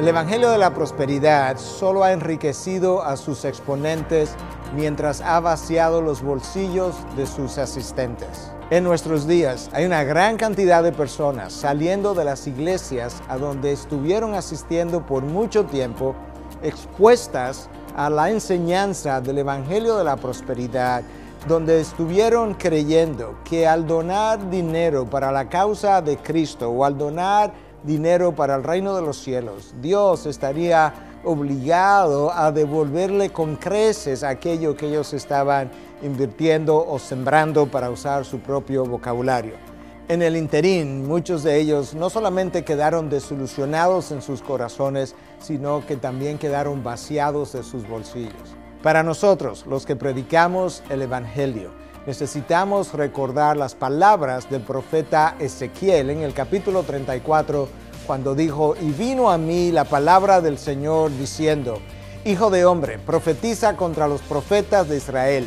El Evangelio de la Prosperidad solo ha enriquecido a sus exponentes mientras ha vaciado los bolsillos de sus asistentes. En nuestros días hay una gran cantidad de personas saliendo de las iglesias a donde estuvieron asistiendo por mucho tiempo, expuestas a la enseñanza del Evangelio de la Prosperidad, donde estuvieron creyendo que al donar dinero para la causa de Cristo o al donar dinero para el reino de los cielos, Dios estaría obligado a devolverle con creces aquello que ellos estaban invirtiendo o sembrando para usar su propio vocabulario. En el interín, muchos de ellos no solamente quedaron desilusionados en sus corazones, sino que también quedaron vaciados de sus bolsillos. Para nosotros, los que predicamos el Evangelio, necesitamos recordar las palabras del profeta Ezequiel en el capítulo 34, cuando dijo, y vino a mí la palabra del Señor diciendo, Hijo de hombre, profetiza contra los profetas de Israel,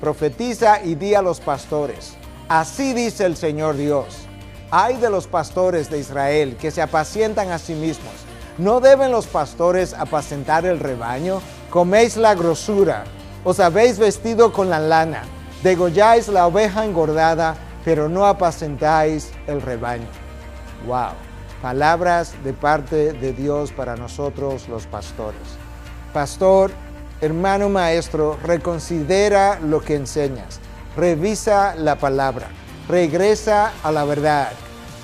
profetiza y di a los pastores, así dice el Señor Dios, hay de los pastores de Israel que se apacientan a sí mismos, ¿no deben los pastores apacentar el rebaño? Coméis la grosura, os habéis vestido con la lana Degolláis la oveja engordada, pero no apacentáis el rebaño. Wow. Palabras de parte de Dios para nosotros los pastores. Pastor, hermano maestro, reconsidera lo que enseñas. Revisa la palabra. Regresa a la verdad.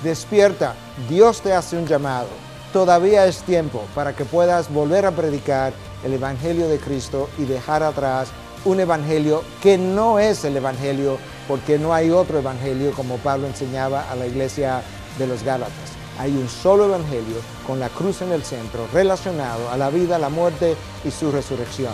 Despierta. Dios te hace un llamado. Todavía es tiempo para que puedas volver a predicar el Evangelio de Cristo y dejar atrás un evangelio que no es el evangelio, porque no hay otro evangelio como Pablo enseñaba a la iglesia de los Gálatas. Hay un solo evangelio con la cruz en el centro, relacionado a la vida, la muerte y su resurrección.